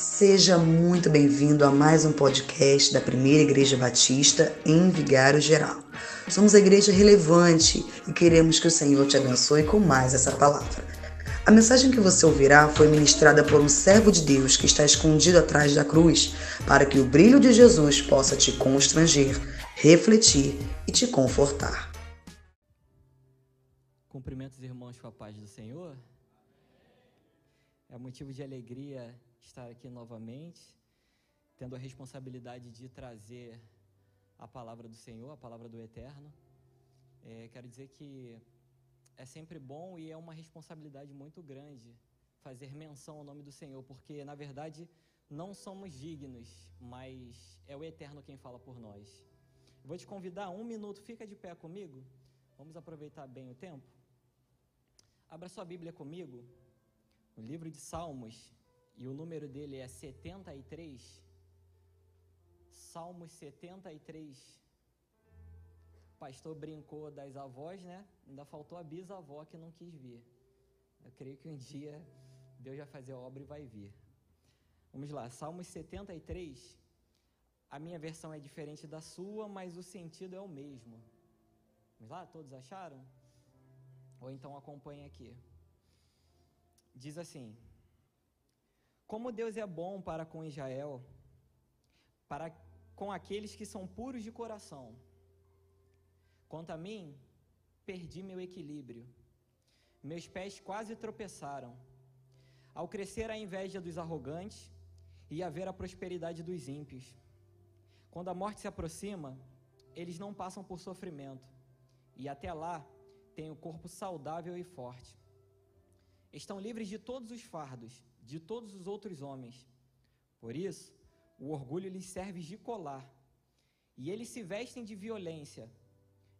Seja muito bem-vindo a mais um podcast da Primeira Igreja Batista em Vigário Geral. Somos a igreja relevante e queremos que o Senhor te abençoe com mais essa palavra. A mensagem que você ouvirá foi ministrada por um servo de Deus que está escondido atrás da cruz, para que o brilho de Jesus possa te constranger, refletir e te confortar. Cumprimentos, irmãos, com a paz do Senhor. É motivo de alegria estar aqui novamente, tendo a responsabilidade de trazer a palavra do Senhor, a palavra do Eterno. É, quero dizer que é sempre bom e é uma responsabilidade muito grande fazer menção ao nome do Senhor, porque na verdade não somos dignos, mas é o Eterno quem fala por nós. Vou te convidar um minuto, fica de pé comigo. Vamos aproveitar bem o tempo. Abra sua Bíblia comigo, no livro de Salmos, e o número dele é 73. Salmos 73. O pastor brincou das avós, né? Ainda faltou a bisavó que não quis vir. Eu creio que um dia Deus vai fazer a obra e vai vir. Vamos lá, Salmos 73. A minha versão é diferente da sua, mas o sentido é o mesmo. Vamos lá, todos acharam? Ou então acompanhe aqui. Diz assim: como Deus é bom para com Israel, para com aqueles que são puros de coração. Quanto a mim, perdi meu equilíbrio. Meus pés quase tropeçaram. Ao crescer a inveja dos arrogantes e haver a prosperidade dos ímpios. Quando a morte se aproxima, eles não passam por sofrimento, e até lá têm o corpo saudável e forte. Estão livres de todos os fardos de todos os outros homens. Por isso, o orgulho lhes serve de colar, e eles se vestem de violência.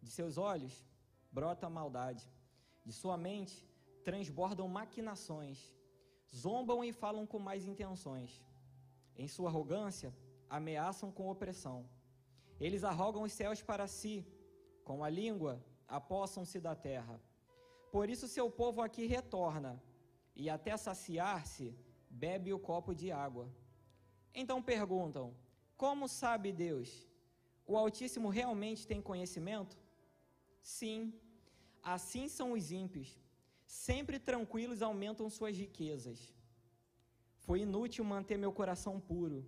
De seus olhos brota a maldade, de sua mente transbordam maquinações, zombam e falam com mais intenções. Em sua arrogância, ameaçam com opressão. Eles arrogam os céus para si, com a língua apossam-se da terra. Por isso seu povo aqui retorna, e até saciar-se, bebe o copo de água. Então perguntam: Como sabe Deus? O Altíssimo realmente tem conhecimento? Sim, assim são os ímpios. Sempre tranquilos aumentam suas riquezas. Foi inútil manter meu coração puro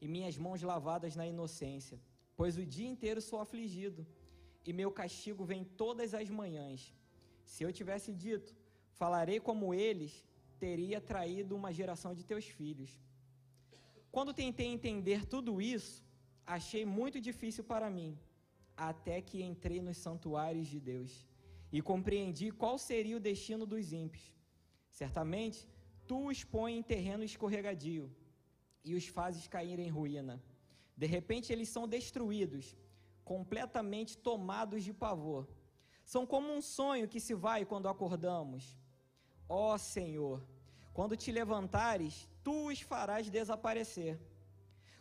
e minhas mãos lavadas na inocência, pois o dia inteiro sou afligido e meu castigo vem todas as manhãs. Se eu tivesse dito, falarei como eles, teria traído uma geração de teus filhos. Quando tentei entender tudo isso, achei muito difícil para mim, até que entrei nos santuários de Deus e compreendi qual seria o destino dos ímpios. Certamente, tu os pões em terreno escorregadio e os fazes cair em ruína. De repente, eles são destruídos, completamente tomados de pavor. São como um sonho que se vai quando acordamos. Ó Senhor, quando te levantares, tu os farás desaparecer.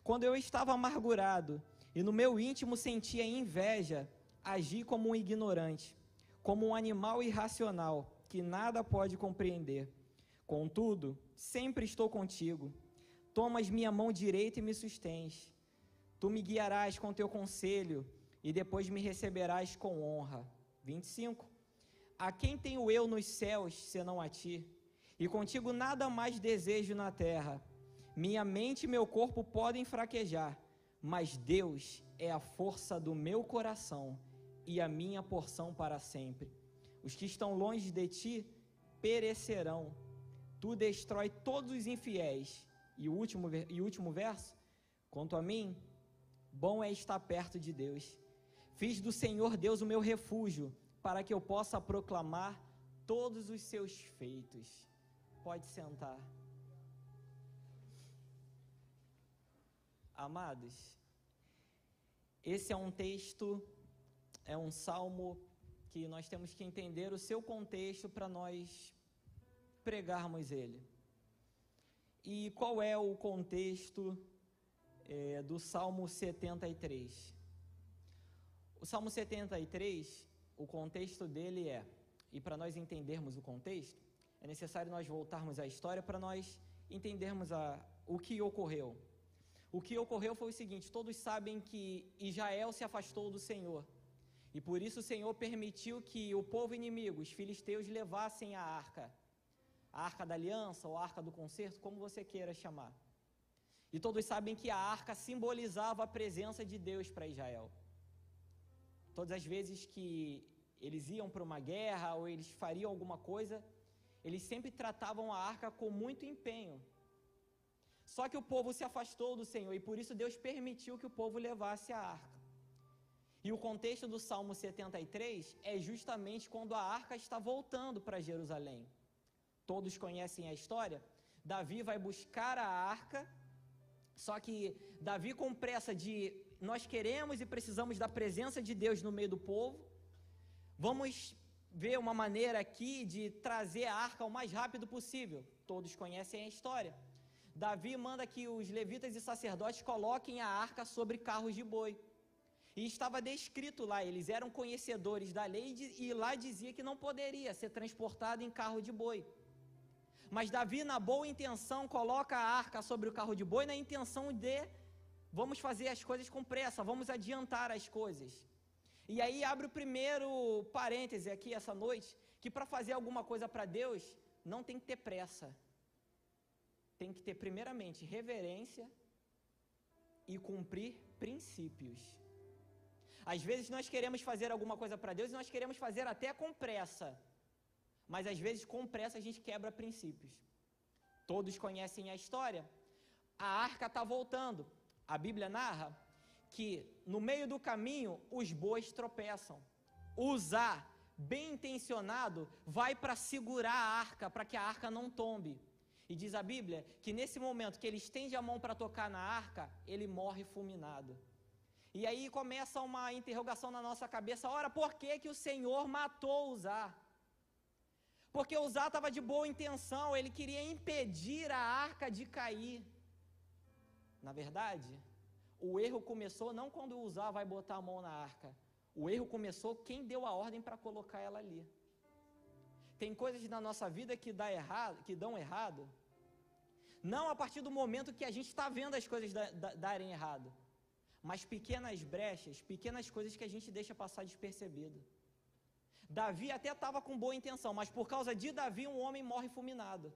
Quando eu estava amargurado e no meu íntimo sentia inveja, agi como um ignorante, como um animal irracional que nada pode compreender. Contudo, sempre estou contigo. Tomas minha mão direita e me sustens. Tu me guiarás com teu conselho e depois me receberás com honra. 25. A quem tenho eu nos céus, senão a ti? E contigo nada mais desejo na terra. Minha mente e meu corpo podem fraquejar, mas Deus é a força do meu coração e a minha porção para sempre. Os que estão longe de ti perecerão. Tu destrói todos os infiéis. E o último, e último verso: quanto a mim, bom é estar perto de Deus. Fiz do Senhor Deus o meu refúgio, para que eu possa proclamar todos os seus feitos. Pode sentar. Amados, esse é um texto, é um salmo que nós temos que entender o seu contexto para nós pregarmos ele. E qual é o contexto é, do Salmo 73? O Salmo 73, o contexto dele é, e para nós entendermos o contexto, é necessário nós voltarmos à história para nós entendermos a, o que ocorreu. O que ocorreu foi o seguinte: todos sabem que Israel se afastou do Senhor. E por isso o Senhor permitiu que o povo inimigo, os filisteus, levassem a arca. A arca da aliança ou a arca do concerto, como você queira chamar. E todos sabem que a arca simbolizava a presença de Deus para Israel. Todas as vezes que eles iam para uma guerra ou eles fariam alguma coisa, eles sempre tratavam a arca com muito empenho. Só que o povo se afastou do Senhor e por isso Deus permitiu que o povo levasse a arca. E o contexto do Salmo 73 é justamente quando a arca está voltando para Jerusalém. Todos conhecem a história? Davi vai buscar a arca, só que Davi, com pressa de nós queremos e precisamos da presença de Deus no meio do povo, vamos ver uma maneira aqui de trazer a arca o mais rápido possível. Todos conhecem a história. Davi manda que os levitas e sacerdotes coloquem a arca sobre carros de boi. E estava descrito lá, eles eram conhecedores da lei e lá dizia que não poderia ser transportado em carro de boi. Mas Davi, na boa intenção, coloca a arca sobre o carro de boi na intenção de vamos fazer as coisas com pressa, vamos adiantar as coisas. E aí abre o primeiro parêntese aqui essa noite, que para fazer alguma coisa para Deus, não tem que ter pressa. Tem que ter primeiramente reverência e cumprir princípios. Às vezes nós queremos fazer alguma coisa para Deus e nós queremos fazer até com pressa. Mas às vezes com pressa a gente quebra princípios. Todos conhecem a história. A arca está voltando. A Bíblia narra que no meio do caminho os bois tropeçam. Usar, bem intencionado, vai para segurar a arca, para que a arca não tombe. E diz a Bíblia que nesse momento que ele estende a mão para tocar na arca, ele morre fulminado. E aí começa uma interrogação na nossa cabeça: ora, por que, que o Senhor matou Uzá? Porque Uzá estava de boa intenção, ele queria impedir a arca de cair. Na verdade, o erro começou não quando Uzá vai botar a mão na arca. O erro começou quem deu a ordem para colocar ela ali. Tem coisas na nossa vida que, dá errado, que dão errado, não a partir do momento que a gente está vendo as coisas da, da, darem errado, mas pequenas brechas, pequenas coisas que a gente deixa passar despercebido. Davi até estava com boa intenção, mas por causa de Davi, um homem morre fulminado.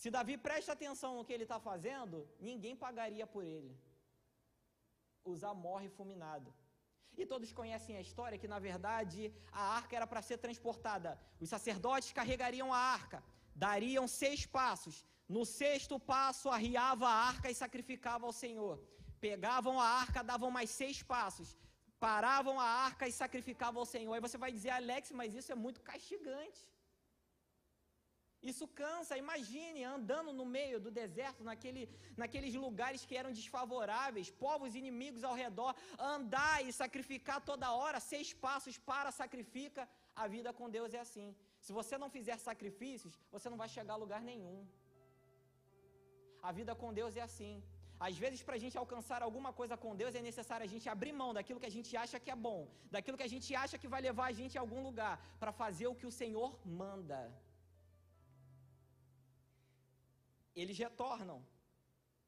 Se Davi presta atenção no que ele está fazendo, ninguém pagaria por ele. Uzá morre fulminado. E todos conhecem a história que, na verdade, a arca era para ser transportada. Os sacerdotes carregariam a arca, dariam seis passos. No sexto passo, arriava a arca e sacrificava ao Senhor. Pegavam a arca, davam mais seis passos. Paravam a arca e sacrificavam ao Senhor. Aí você vai dizer, Alex, mas isso é muito castigante. Isso cansa, imagine andando no meio do deserto, naquele, naqueles lugares que eram desfavoráveis, povos inimigos ao redor, andar e sacrificar toda hora, seis passos para, sacrifica. A vida com Deus é assim. Se você não fizer sacrifícios, você não vai chegar a lugar nenhum. A vida com Deus é assim. Às vezes, para a gente alcançar alguma coisa com Deus, é necessário a gente abrir mão daquilo que a gente acha que é bom, daquilo que a gente acha que vai levar a gente a algum lugar, para fazer o que o Senhor manda. Eles retornam,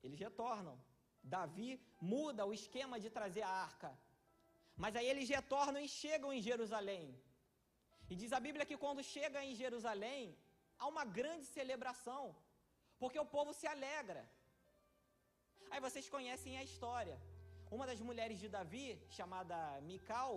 eles retornam. Davi muda o esquema de trazer a arca. Mas aí eles retornam e chegam em Jerusalém. E diz a Bíblia que quando chega em Jerusalém, há uma grande celebração porque o povo se alegra. Aí vocês conhecem a história. Uma das mulheres de Davi, chamada Mical,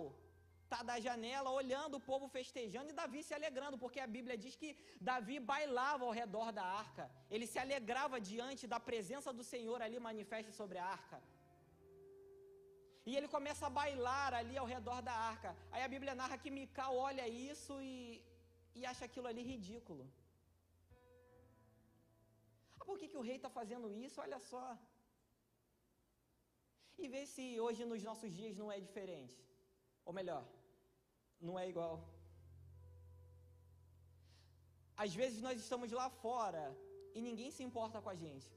está da janela olhando o povo festejando e Davi se alegrando, porque a Bíblia diz que Davi bailava ao redor da arca, ele se alegrava diante da presença do Senhor ali manifesta sobre a arca. E ele começa a bailar ali ao redor da arca. Aí a Bíblia narra que Mical olha isso e, e acha aquilo ali ridículo por que, que o rei está fazendo isso? Olha só. E vê se hoje nos nossos dias não é diferente. Ou melhor, não é igual. Às vezes nós estamos lá fora e ninguém se importa com a gente.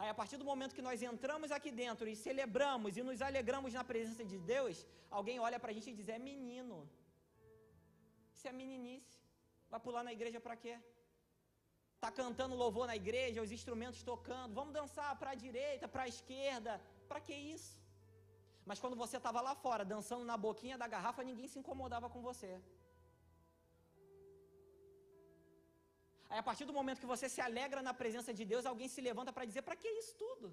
Aí, a partir do momento que nós entramos aqui dentro e celebramos e nos alegramos na presença de Deus, alguém olha para a gente e diz: é menino. Isso é meninice. Vai pular na igreja para quê? Tá cantando louvor na igreja, os instrumentos tocando, vamos dançar para a direita, para a esquerda. Para que isso? Mas quando você estava lá fora, dançando na boquinha da garrafa, ninguém se incomodava com você. Aí a partir do momento que você se alegra na presença de Deus, alguém se levanta para dizer: para que isso tudo?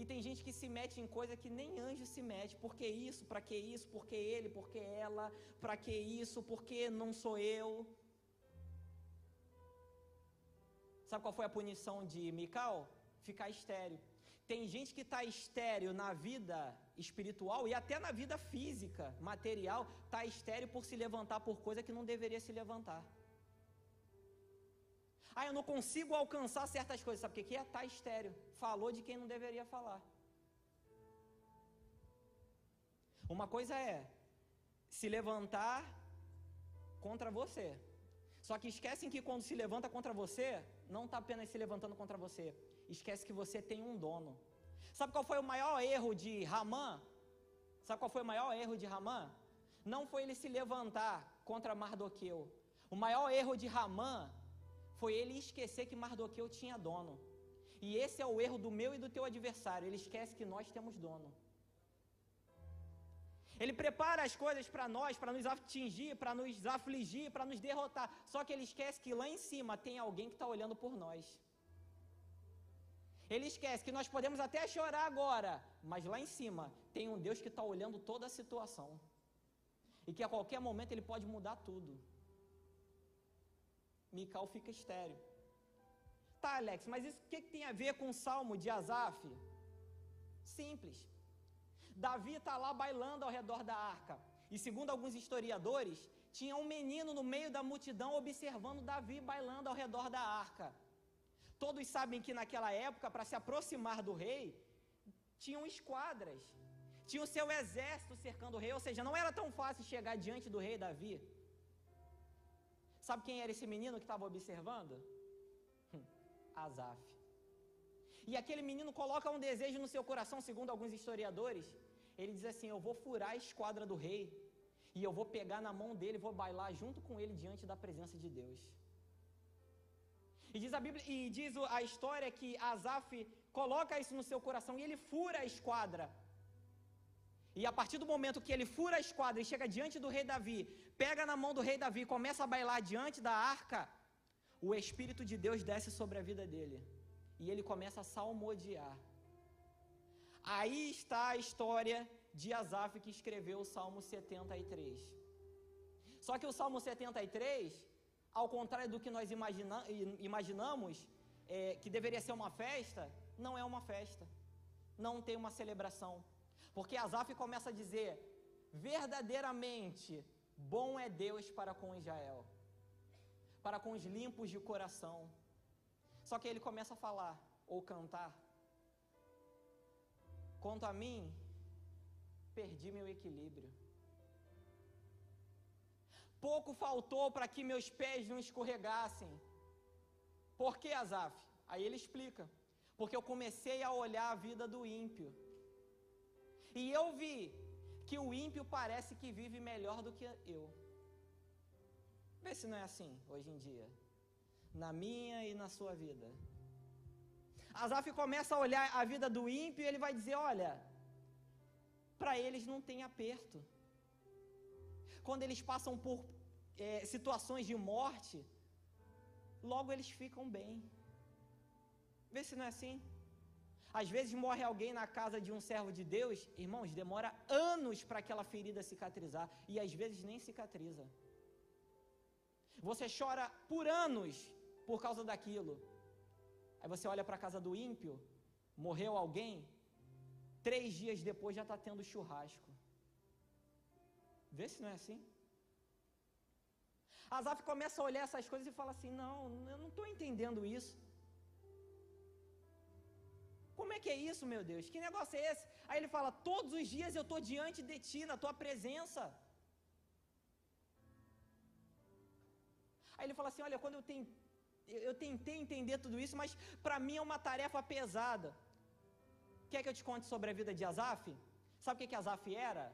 E tem gente que se mete em coisa que nem anjo se mete. Por que isso? Para que isso? Por que ele? Por que ela? Para que isso? Por que não sou eu? Sabe qual foi a punição de Mical? Ficar estéreo. Tem gente que está estéreo na vida espiritual e até na vida física, material, está estéreo por se levantar por coisa que não deveria se levantar. Ah, eu não consigo alcançar certas coisas. Sabe o que é? Está estéreo. Falou de quem não deveria falar. Uma coisa é se levantar contra você. Só que esquecem que quando se levanta contra você, não está apenas se levantando contra você. Esquece que você tem um dono. Sabe qual foi o maior erro de Ramã? Sabe qual foi o maior erro de Ramã? Não foi ele se levantar contra Mardoqueu. O maior erro de Ramã foi ele esquecer que Mardoqueu tinha dono. E esse é o erro do meu e do teu adversário. Ele esquece que nós temos dono. Ele prepara as coisas para nós, para nos atingir, para nos afligir, para nos derrotar. Só que ele esquece que lá em cima tem alguém que está olhando por nós. Ele esquece que nós podemos até chorar agora, mas lá em cima tem um Deus que está olhando toda a situação. E que a qualquer momento ele pode mudar tudo. Mical fica estéreo. Tá, Alex, mas isso o que, que tem a ver com o salmo de Asaf? Simples. Davi está lá bailando ao redor da arca. E segundo alguns historiadores, tinha um menino no meio da multidão observando Davi bailando ao redor da arca. Todos sabem que naquela época, para se aproximar do rei, tinham esquadras, tinha o seu exército cercando o rei, ou seja, não era tão fácil chegar diante do rei Davi. Sabe quem era esse menino que estava observando? Hum, Asaf. E aquele menino coloca um desejo no seu coração, segundo alguns historiadores. Ele diz assim: Eu vou furar a esquadra do rei, e eu vou pegar na mão dele, vou bailar junto com ele diante da presença de Deus. E diz a Bíblia, e diz a história que Asaf coloca isso no seu coração e ele fura a esquadra. E a partir do momento que ele fura a esquadra e chega diante do rei Davi, pega na mão do rei Davi, começa a bailar diante da arca, o Espírito de Deus desce sobre a vida dele. E ele começa a salmodiar. Aí está a história de Asaf que escreveu o Salmo 73. Só que o Salmo 73, ao contrário do que nós imagina, imaginamos, é, que deveria ser uma festa, não é uma festa. Não tem uma celebração. Porque Asaf começa a dizer: verdadeiramente bom é Deus para com Israel, para com os limpos de coração. Só que ele começa a falar ou cantar. Quanto a mim, perdi meu equilíbrio. Pouco faltou para que meus pés não escorregassem. Por que, Asaf? Aí ele explica. Porque eu comecei a olhar a vida do ímpio. E eu vi que o ímpio parece que vive melhor do que eu. Vê se não é assim hoje em dia. Na minha e na sua vida. Asaf começa a olhar a vida do ímpio e ele vai dizer: olha, para eles não tem aperto. Quando eles passam por é, situações de morte, logo eles ficam bem. Vê se não é assim. Às vezes morre alguém na casa de um servo de Deus, irmãos, demora anos para aquela ferida cicatrizar e às vezes nem cicatriza. Você chora por anos por causa daquilo. Aí você olha para a casa do ímpio, morreu alguém, três dias depois já está tendo churrasco. Vê se não é assim. Asaf começa a olhar essas coisas e fala assim: Não, eu não estou entendendo isso. Como é que é isso, meu Deus? Que negócio é esse? Aí ele fala: Todos os dias eu estou diante de ti, na tua presença. Aí ele fala assim: Olha, quando eu, eu tentei entender tudo isso, mas para mim é uma tarefa pesada. Quer que eu te conte sobre a vida de Asaf? Sabe o que, que Asaf era?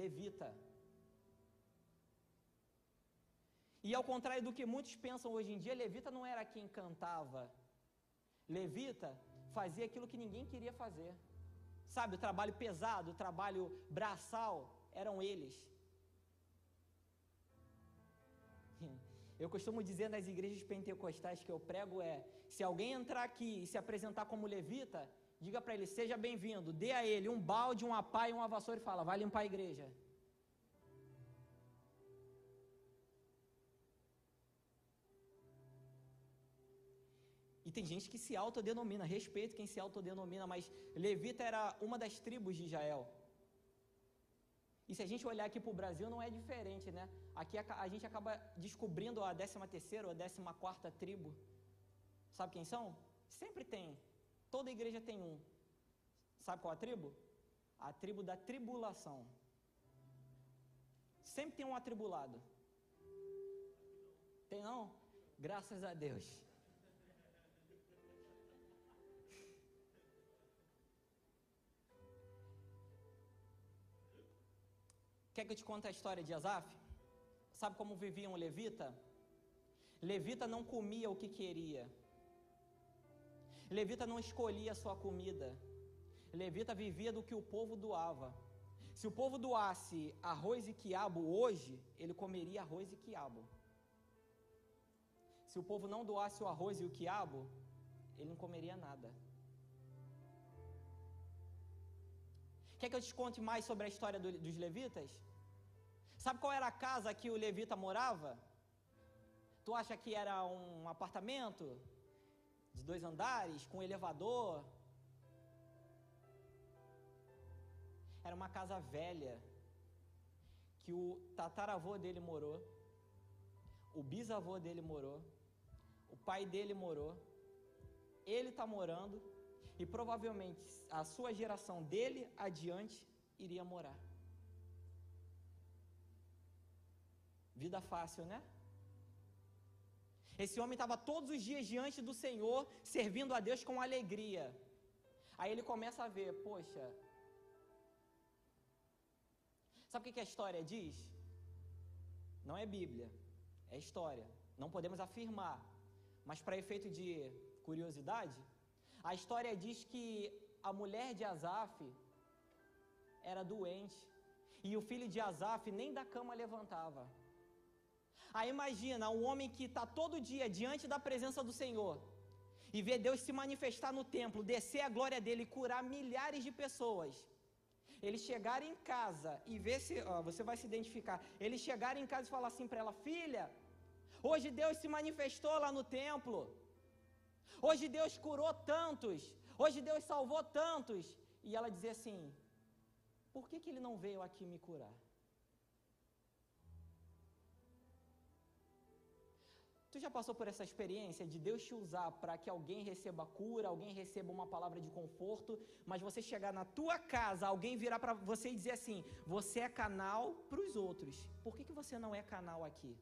Levita. E ao contrário do que muitos pensam hoje em dia, levita não era quem cantava. Levita fazia aquilo que ninguém queria fazer. Sabe, o trabalho pesado, o trabalho braçal, eram eles. Eu costumo dizer nas igrejas pentecostais que eu prego é: se alguém entrar aqui e se apresentar como levita, diga para ele, seja bem-vindo, dê a ele um balde, uma pá e uma vassoura e fala, vai limpar a igreja. E tem gente que se autodenomina, respeito quem se autodenomina, mas Levita era uma das tribos de Israel. E se a gente olhar aqui para o Brasil, não é diferente, né? Aqui a, a gente acaba descobrindo a 13 terceira ou a 14 quarta tribo. Sabe quem são? Sempre tem. Toda igreja tem um. Sabe qual a tribo? A tribo da tribulação. Sempre tem um atribulado. Tem não? Graças a Deus. Quer que eu te conte a história de Asaf? Sabe como vivia um levita? Levita não comia o que queria. Levita não escolhia a sua comida. Levita vivia do que o povo doava. Se o povo doasse arroz e quiabo hoje, ele comeria arroz e quiabo. Se o povo não doasse o arroz e o quiabo, ele não comeria nada. Quer que eu te conte mais sobre a história do, dos levitas? Sabe qual era a casa que o levita morava? Tu acha que era um apartamento de dois andares, com elevador? Era uma casa velha que o tataravô dele morou, o bisavô dele morou, o pai dele morou, ele está morando e provavelmente a sua geração dele adiante iria morar. Vida fácil, né? Esse homem estava todos os dias diante do Senhor, servindo a Deus com alegria. Aí ele começa a ver, poxa. Sabe o que a história diz? Não é Bíblia, é história. Não podemos afirmar. Mas para efeito de curiosidade, a história diz que a mulher de Asaf era doente e o filho de Asaf nem da cama levantava. Aí imagina um homem que está todo dia diante da presença do Senhor e vê Deus se manifestar no templo, descer a glória dele e curar milhares de pessoas. Ele chegar em casa e ver se, ó, você vai se identificar. Ele chegar em casa e falar assim para ela: Filha, hoje Deus se manifestou lá no templo. Hoje Deus curou tantos. Hoje Deus salvou tantos. E ela dizer assim: Por que, que ele não veio aqui me curar? Tu já passou por essa experiência de Deus te usar para que alguém receba cura, alguém receba uma palavra de conforto, mas você chegar na tua casa, alguém virar para você e dizer assim: você é canal para os outros. Por que, que você não é canal aqui?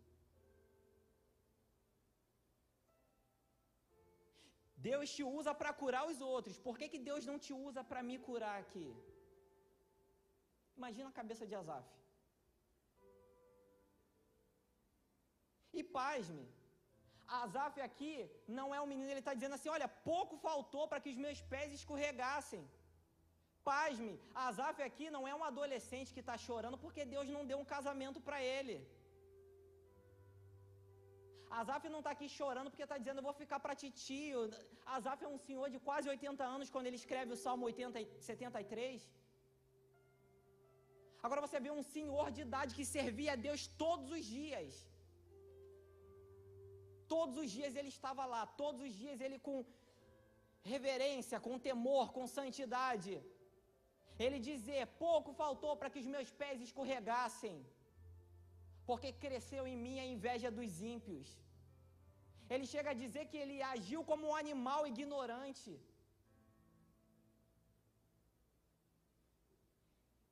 Deus te usa para curar os outros. Por que, que Deus não te usa para me curar aqui? Imagina a cabeça de Azaf. E pasme, Asaf aqui não é um menino, ele está dizendo assim: olha, pouco faltou para que os meus pés escorregassem. Pasme, Asaf aqui não é um adolescente que está chorando porque Deus não deu um casamento para ele. Asaf não está aqui chorando porque está dizendo, eu vou ficar para titio. Asaf é um senhor de quase 80 anos quando ele escreve o Salmo 80, 73. Agora você vê um senhor de idade que servia a Deus todos os dias. Todos os dias ele estava lá, todos os dias ele com reverência, com temor, com santidade. Ele dizer: pouco faltou para que os meus pés escorregassem, porque cresceu em mim a inveja dos ímpios. Ele chega a dizer que ele agiu como um animal ignorante.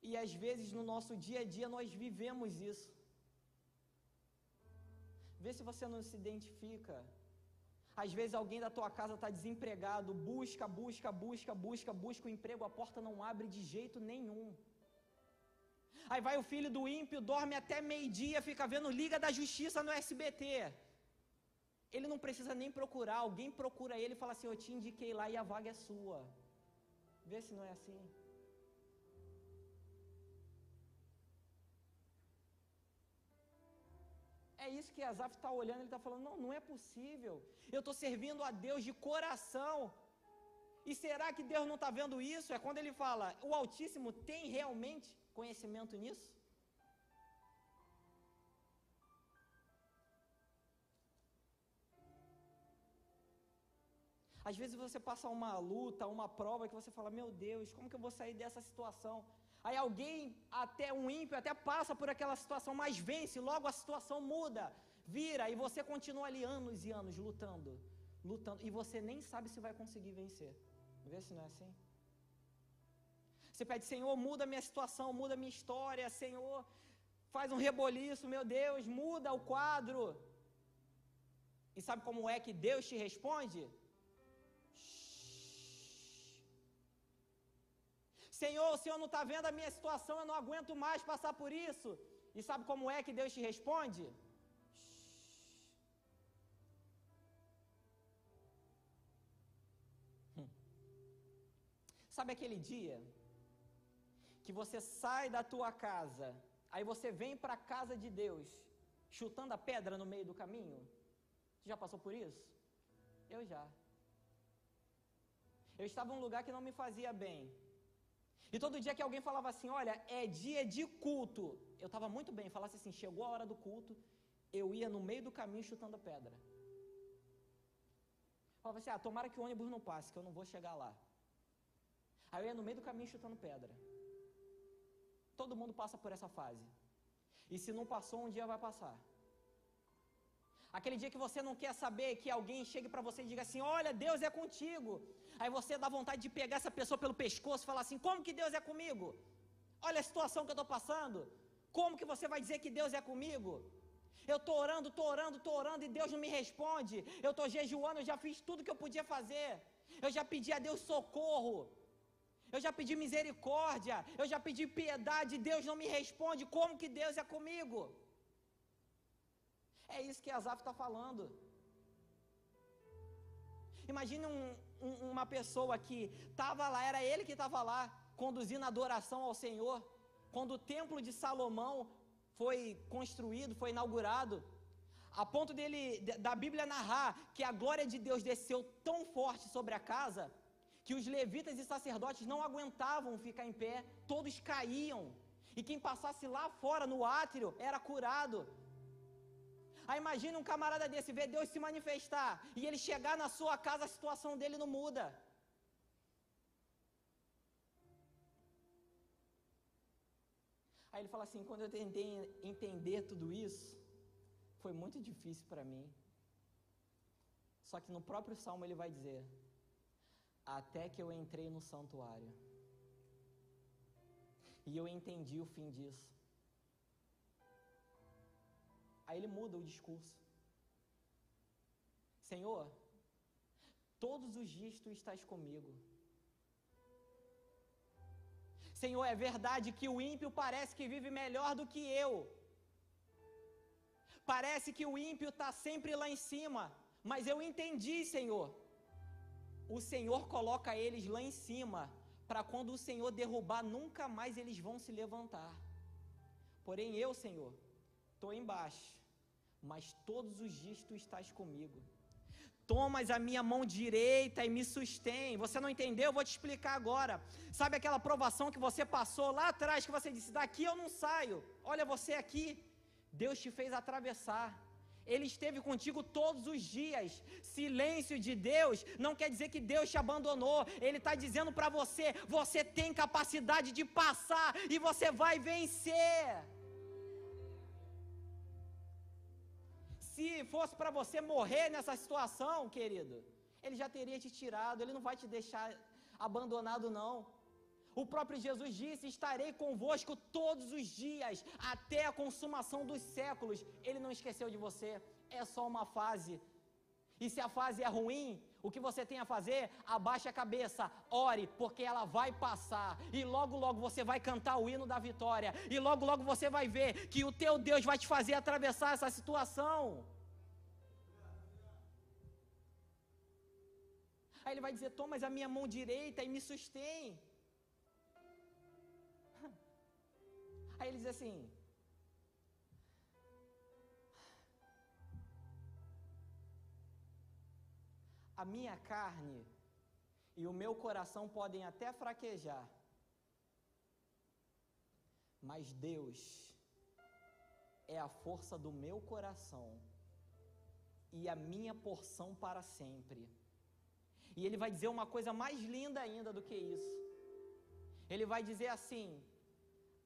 E às vezes no nosso dia a dia nós vivemos isso. Vê se você não se identifica. Às vezes alguém da tua casa está desempregado, busca, busca, busca, busca, busca o emprego, a porta não abre de jeito nenhum. Aí vai o filho do ímpio, dorme até meio-dia, fica vendo Liga da Justiça no SBT. Ele não precisa nem procurar, alguém procura ele e fala assim: Eu te indiquei lá e a vaga é sua. Vê se não é assim. É isso que Azaf está olhando, ele está falando: não, não é possível. Eu estou servindo a Deus de coração. E será que Deus não está vendo isso? É quando ele fala: o Altíssimo tem realmente conhecimento nisso? Às vezes você passa uma luta, uma prova que você fala: Meu Deus, como que eu vou sair dessa situação? Aí alguém, até um ímpio, até passa por aquela situação, mas vence, logo a situação muda, vira, e você continua ali anos e anos lutando, lutando, e você nem sabe se vai conseguir vencer. Vê se não é assim? Você pede, Senhor, muda minha situação, muda minha história, Senhor, faz um reboliço, meu Deus, muda o quadro. E sabe como é que Deus te responde? Senhor, o Senhor não está vendo a minha situação, eu não aguento mais passar por isso. E sabe como é que Deus te responde? Hum. Sabe aquele dia que você sai da tua casa, aí você vem para a casa de Deus, chutando a pedra no meio do caminho? Você já passou por isso? Eu já. Eu estava em um lugar que não me fazia bem. E todo dia que alguém falava assim, olha, é dia de culto, eu estava muito bem, falasse assim, chegou a hora do culto, eu ia no meio do caminho chutando pedra. Falava assim, ah, tomara que o ônibus não passe, que eu não vou chegar lá. Aí eu ia no meio do caminho chutando pedra. Todo mundo passa por essa fase. E se não passou, um dia vai passar. Aquele dia que você não quer saber que alguém chegue para você e diga assim: Olha, Deus é contigo. Aí você dá vontade de pegar essa pessoa pelo pescoço e falar assim: Como que Deus é comigo? Olha a situação que eu estou passando. Como que você vai dizer que Deus é comigo? Eu estou orando, estou orando, estou orando e Deus não me responde. Eu estou jejuando, eu já fiz tudo que eu podia fazer. Eu já pedi a Deus socorro. Eu já pedi misericórdia. Eu já pedi piedade. Deus não me responde. Como que Deus é comigo? É isso que Asaf está falando. Imagine um, um, uma pessoa que estava lá, era ele que estava lá, conduzindo a adoração ao Senhor, quando o templo de Salomão foi construído, foi inaugurado, a ponto dele, da Bíblia narrar que a glória de Deus desceu tão forte sobre a casa, que os levitas e sacerdotes não aguentavam ficar em pé, todos caíam, e quem passasse lá fora no átrio era curado. Aí imagine um camarada desse ver Deus se manifestar e ele chegar na sua casa, a situação dele não muda. Aí ele fala assim: quando eu tentei entender tudo isso, foi muito difícil para mim. Só que no próprio salmo ele vai dizer: até que eu entrei no santuário. E eu entendi o fim disso. Aí ele muda o discurso. Senhor, todos os dias tu estás comigo. Senhor, é verdade que o ímpio parece que vive melhor do que eu. Parece que o ímpio está sempre lá em cima. Mas eu entendi, Senhor. O Senhor coloca eles lá em cima. Para quando o Senhor derrubar, nunca mais eles vão se levantar. Porém, eu, Senhor, estou embaixo mas todos os dias tu estás comigo. Tomas a minha mão direita e me sustém. Você não entendeu? Eu vou te explicar agora. Sabe aquela provação que você passou lá atrás, que você disse: daqui eu não saio. Olha você aqui. Deus te fez atravessar. Ele esteve contigo todos os dias. Silêncio de Deus não quer dizer que Deus te abandonou. Ele está dizendo para você: você tem capacidade de passar e você vai vencer. Se fosse para você morrer nessa situação, querido, ele já teria te tirado, ele não vai te deixar abandonado, não. O próprio Jesus disse: Estarei convosco todos os dias, até a consumação dos séculos. Ele não esqueceu de você, é só uma fase. E se a fase é ruim, o que você tem a fazer? Abaixe a cabeça, ore, porque ela vai passar. E logo, logo você vai cantar o hino da vitória. E logo, logo você vai ver que o teu Deus vai te fazer atravessar essa situação. Aí ele vai dizer: Toma a minha mão direita e me sustém. Aí ele diz assim: a minha carne e o meu coração podem até fraquejar, mas Deus é a força do meu coração e a minha porção para sempre. E ele vai dizer uma coisa mais linda ainda do que isso. Ele vai dizer assim: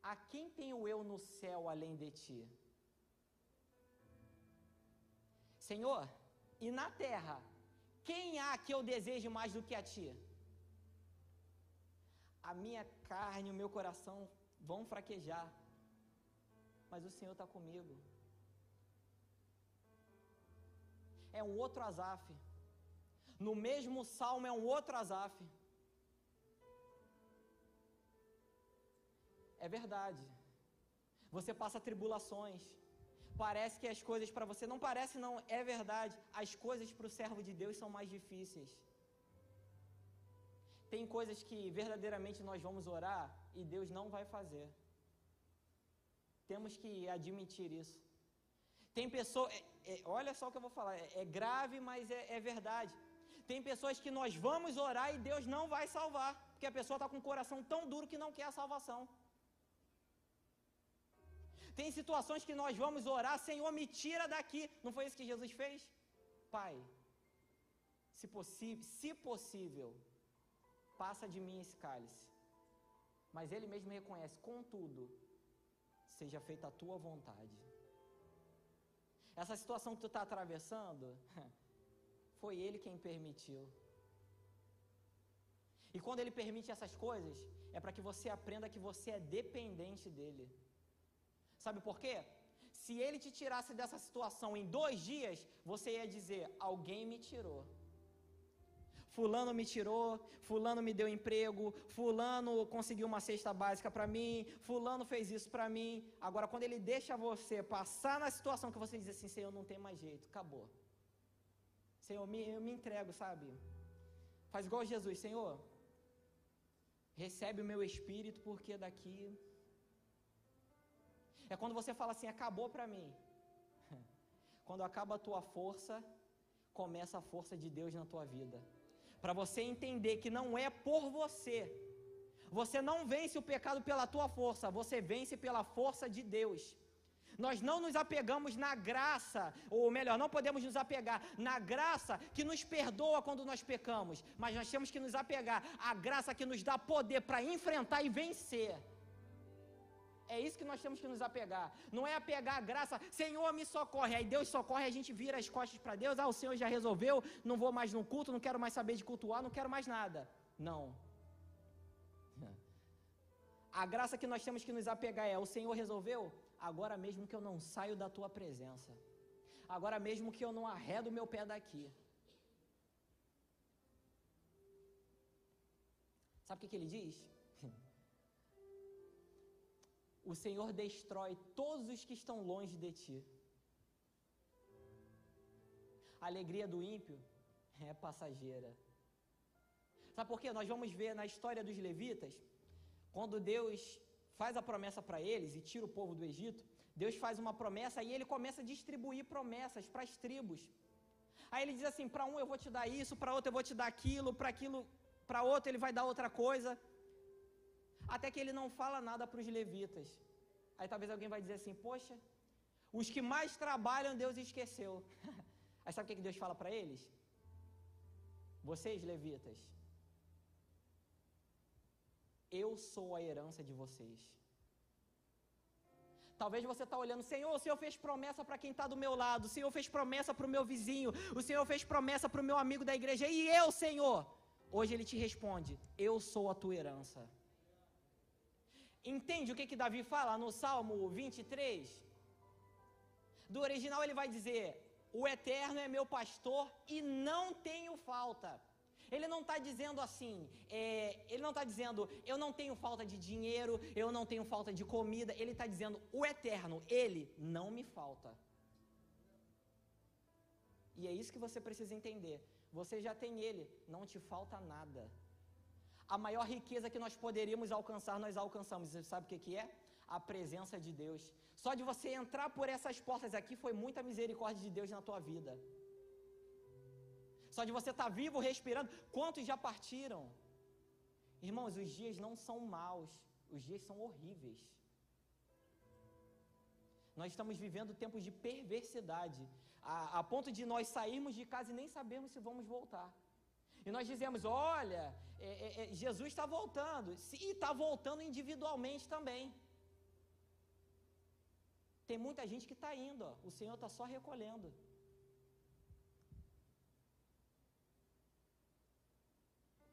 A quem tenho eu no céu além de ti? Senhor, e na terra, quem há que eu deseje mais do que a ti? A minha carne o meu coração vão fraquejar, mas o Senhor está comigo. É um outro Azaf. No mesmo salmo é um outro Azaf. É verdade. Você passa tribulações. Parece que as coisas para você não parece não, é verdade. As coisas para o servo de Deus são mais difíceis. Tem coisas que verdadeiramente nós vamos orar e Deus não vai fazer. Temos que admitir isso. Tem pessoas, é, é, olha só o que eu vou falar, é, é grave, mas é, é verdade. Tem pessoas que nós vamos orar e Deus não vai salvar, porque a pessoa está com o coração tão duro que não quer a salvação. Tem situações que nós vamos orar, Senhor, me tira daqui. Não foi isso que Jesus fez? Pai, se, possível, se possível, passa de mim esse cálice. Mas ele mesmo reconhece, contudo, seja feita a tua vontade. Essa situação que tu está atravessando, foi ele quem permitiu. E quando ele permite essas coisas, é para que você aprenda que você é dependente dele. Sabe por quê? Se ele te tirasse dessa situação em dois dias, você ia dizer: Alguém me tirou. Fulano me tirou, Fulano me deu emprego, Fulano conseguiu uma cesta básica para mim, Fulano fez isso para mim. Agora, quando ele deixa você passar na situação que você diz assim: Senhor, não tem mais jeito, acabou. Senhor, me, eu me entrego, sabe? Faz igual Jesus, Senhor, recebe o meu espírito, porque daqui é quando você fala assim: acabou para mim. Quando acaba a tua força, começa a força de Deus na tua vida. Para você entender que não é por você. Você não vence o pecado pela tua força, você vence pela força de Deus. Nós não nos apegamos na graça, ou melhor, não podemos nos apegar na graça que nos perdoa quando nós pecamos, mas nós temos que nos apegar à graça que nos dá poder para enfrentar e vencer. É isso que nós temos que nos apegar. Não é apegar a graça, Senhor, me socorre. Aí Deus socorre, a gente vira as costas para Deus. Ah, o Senhor já resolveu, não vou mais no culto, não quero mais saber de cultuar, não quero mais nada. Não. A graça que nós temos que nos apegar é: o Senhor resolveu? Agora mesmo que eu não saio da tua presença. Agora mesmo que eu não arredo meu pé daqui. Sabe o que, que ele diz? O Senhor destrói todos os que estão longe de ti. A alegria do ímpio é passageira. Sabe por quê? Nós vamos ver na história dos levitas, quando Deus faz a promessa para eles e tira o povo do Egito, Deus faz uma promessa e ele começa a distribuir promessas para as tribos. Aí ele diz assim: para um eu vou te dar isso, para outro eu vou te dar aquilo, para aquilo, para outro ele vai dar outra coisa até que ele não fala nada para os levitas. Aí talvez alguém vai dizer assim: Poxa, os que mais trabalham Deus esqueceu. Aí sabe o que Deus fala para eles? Vocês, levitas, eu sou a herança de vocês. Talvez você está olhando, Senhor, o Senhor fez promessa para quem está do meu lado, o Senhor fez promessa para o meu vizinho, o Senhor fez promessa para o meu amigo da igreja, e eu, Senhor? Hoje ele te responde: Eu sou a tua herança. Entende o que, que Davi fala no Salmo 23? Do original ele vai dizer: o Eterno é meu pastor e não tenho falta. Ele não está dizendo assim, é, ele não está dizendo, eu não tenho falta de dinheiro, eu não tenho falta de comida. Ele está dizendo, o Eterno, ele não me falta. E é isso que você precisa entender. Você já tem ele, não te falta nada. A maior riqueza que nós poderíamos alcançar, nós alcançamos. Você sabe o que, que é? A presença de Deus. Só de você entrar por essas portas aqui foi muita misericórdia de Deus na tua vida. Só de você estar tá vivo, respirando. Quantos já partiram? Irmãos, os dias não são maus, os dias são horríveis. Nós estamos vivendo tempos de perversidade, a, a ponto de nós sairmos de casa e nem sabermos se vamos voltar. E nós dizemos: olha, é, é, é, Jesus está voltando, e está voltando individualmente também. Tem muita gente que está indo, ó, o Senhor está só recolhendo.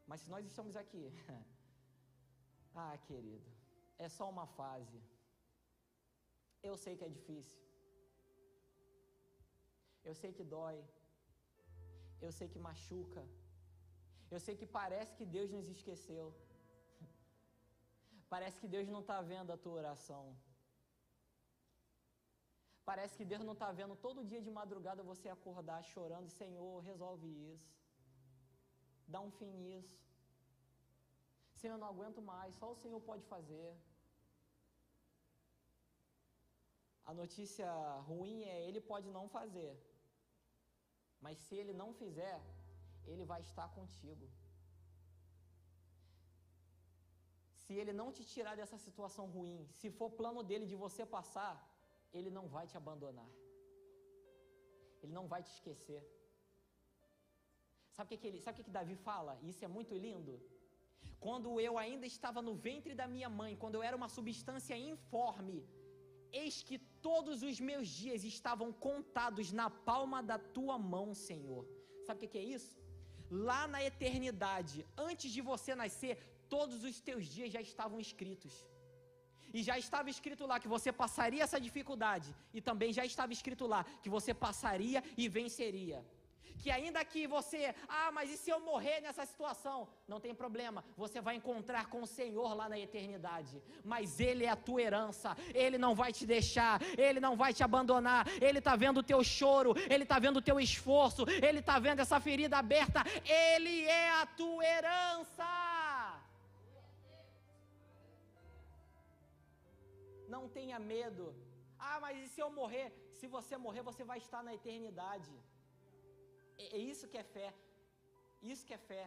Mas se nós estamos aqui, ah, querido, é só uma fase. Eu sei que é difícil. Eu sei que dói. Eu sei que machuca. Eu sei que parece que Deus nos esqueceu. Parece que Deus não está vendo a tua oração. Parece que Deus não está vendo todo dia de madrugada você acordar chorando, Senhor, resolve isso. Dá um fim nisso. Senhor, eu não aguento mais, só o Senhor pode fazer. A notícia ruim é ele pode não fazer. Mas se ele não fizer, ele vai estar contigo. Se ele não te tirar dessa situação ruim, se for plano dele de você passar, ele não vai te abandonar. Ele não vai te esquecer. Sabe o que, que, ele, sabe o que, que Davi fala? Isso é muito lindo. Quando eu ainda estava no ventre da minha mãe, quando eu era uma substância informe, eis que todos os meus dias estavam contados na palma da tua mão, Senhor. Sabe o que, que é isso? Lá na eternidade, antes de você nascer, todos os teus dias já estavam escritos. E já estava escrito lá que você passaria essa dificuldade, e também já estava escrito lá que você passaria e venceria que ainda que você, ah, mas e se eu morrer nessa situação? Não tem problema, você vai encontrar com o Senhor lá na eternidade. Mas Ele é a tua herança, Ele não vai te deixar, Ele não vai te abandonar. Ele está vendo o teu choro, Ele está vendo o teu esforço, Ele está vendo essa ferida aberta. Ele é a tua herança. Não tenha medo. Ah, mas e se eu morrer? Se você morrer, você vai estar na eternidade. É, é isso que é fé. Isso que é fé.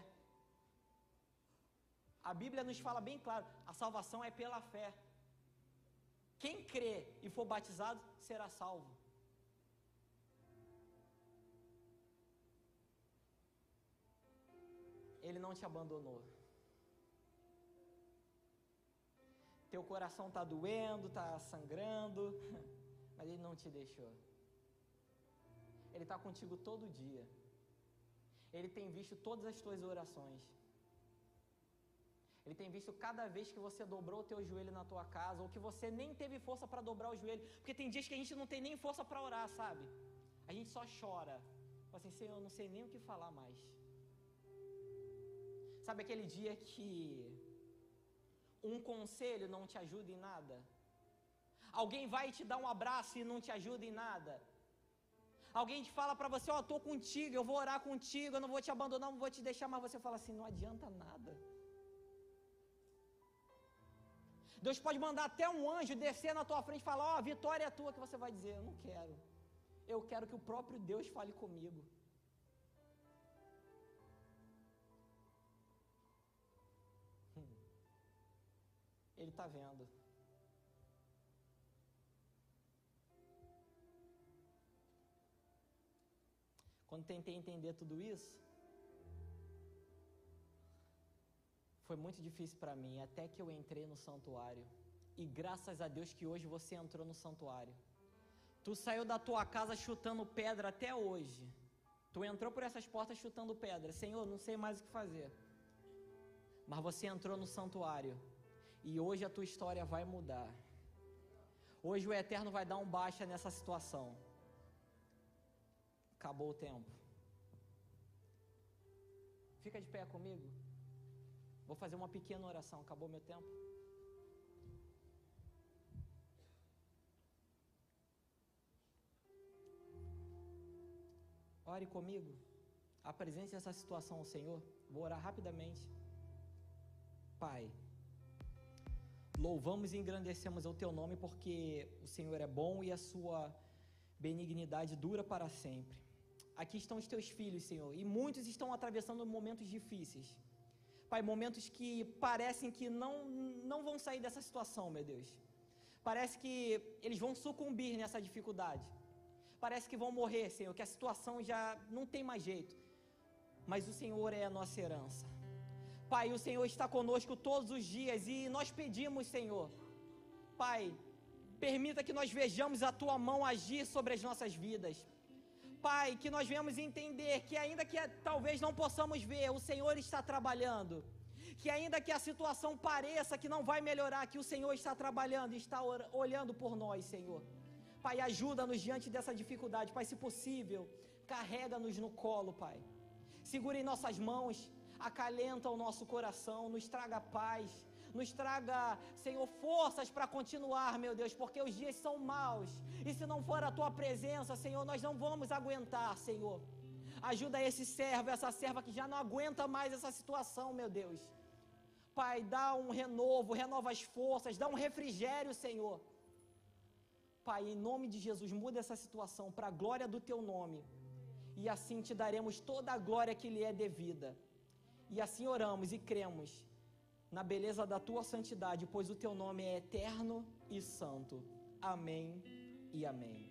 A Bíblia nos fala bem claro: a salvação é pela fé. Quem crê e for batizado será salvo. Ele não te abandonou. Teu coração está doendo, está sangrando, mas Ele não te deixou. Ele está contigo todo dia. Ele tem visto todas as tuas orações. Ele tem visto cada vez que você dobrou o teu joelho na tua casa, ou que você nem teve força para dobrar o joelho, porque tem dias que a gente não tem nem força para orar, sabe? A gente só chora. Fala assim, Senhor, eu não sei nem o que falar mais. Sabe aquele dia que um conselho não te ajuda em nada? Alguém vai te dar um abraço e não te ajuda em nada? Alguém te fala para você, ó, oh, estou contigo, eu vou orar contigo, eu não vou te abandonar, não vou te deixar, mas você fala assim, não adianta nada. Deus pode mandar até um anjo descer na tua frente e falar, ó, oh, vitória é tua, que você vai dizer, eu não quero. Eu quero que o próprio Deus fale comigo. Hum. Ele está vendo. Quando tentei entender tudo isso, foi muito difícil para mim, até que eu entrei no santuário. E graças a Deus que hoje você entrou no santuário. Tu saiu da tua casa chutando pedra até hoje. Tu entrou por essas portas chutando pedra. Senhor, não sei mais o que fazer. Mas você entrou no santuário. E hoje a tua história vai mudar. Hoje o Eterno vai dar um baixa nessa situação. Acabou o tempo. Fica de pé comigo. Vou fazer uma pequena oração. Acabou meu tempo? Ore comigo. Apresente essa situação ao Senhor. Vou orar rapidamente. Pai, louvamos e engrandecemos o teu nome porque o Senhor é bom e a sua benignidade dura para sempre. Aqui estão os teus filhos, Senhor, e muitos estão atravessando momentos difíceis. Pai, momentos que parecem que não, não vão sair dessa situação, meu Deus. Parece que eles vão sucumbir nessa dificuldade. Parece que vão morrer, Senhor, que a situação já não tem mais jeito. Mas o Senhor é a nossa herança. Pai, o Senhor está conosco todos os dias e nós pedimos, Senhor, Pai, permita que nós vejamos a tua mão agir sobre as nossas vidas. Pai, que nós venhamos entender que ainda que talvez não possamos ver, o Senhor está trabalhando. Que ainda que a situação pareça que não vai melhorar, que o Senhor está trabalhando e está olhando por nós, Senhor. Pai, ajuda-nos diante dessa dificuldade. Pai, se possível, carrega-nos no colo, Pai. Segura em nossas mãos, acalenta o nosso coração, nos traga paz, nos traga, Senhor, forças para continuar, meu Deus, porque os dias são maus. E se não for a tua presença, Senhor, nós não vamos aguentar, Senhor. Ajuda esse servo, essa serva que já não aguenta mais essa situação, meu Deus. Pai, dá um renovo, renova as forças, dá um refrigério, Senhor. Pai, em nome de Jesus, muda essa situação para a glória do teu nome. E assim te daremos toda a glória que lhe é devida. E assim oramos e cremos na beleza da tua santidade, pois o teu nome é eterno e santo. Amém e amém.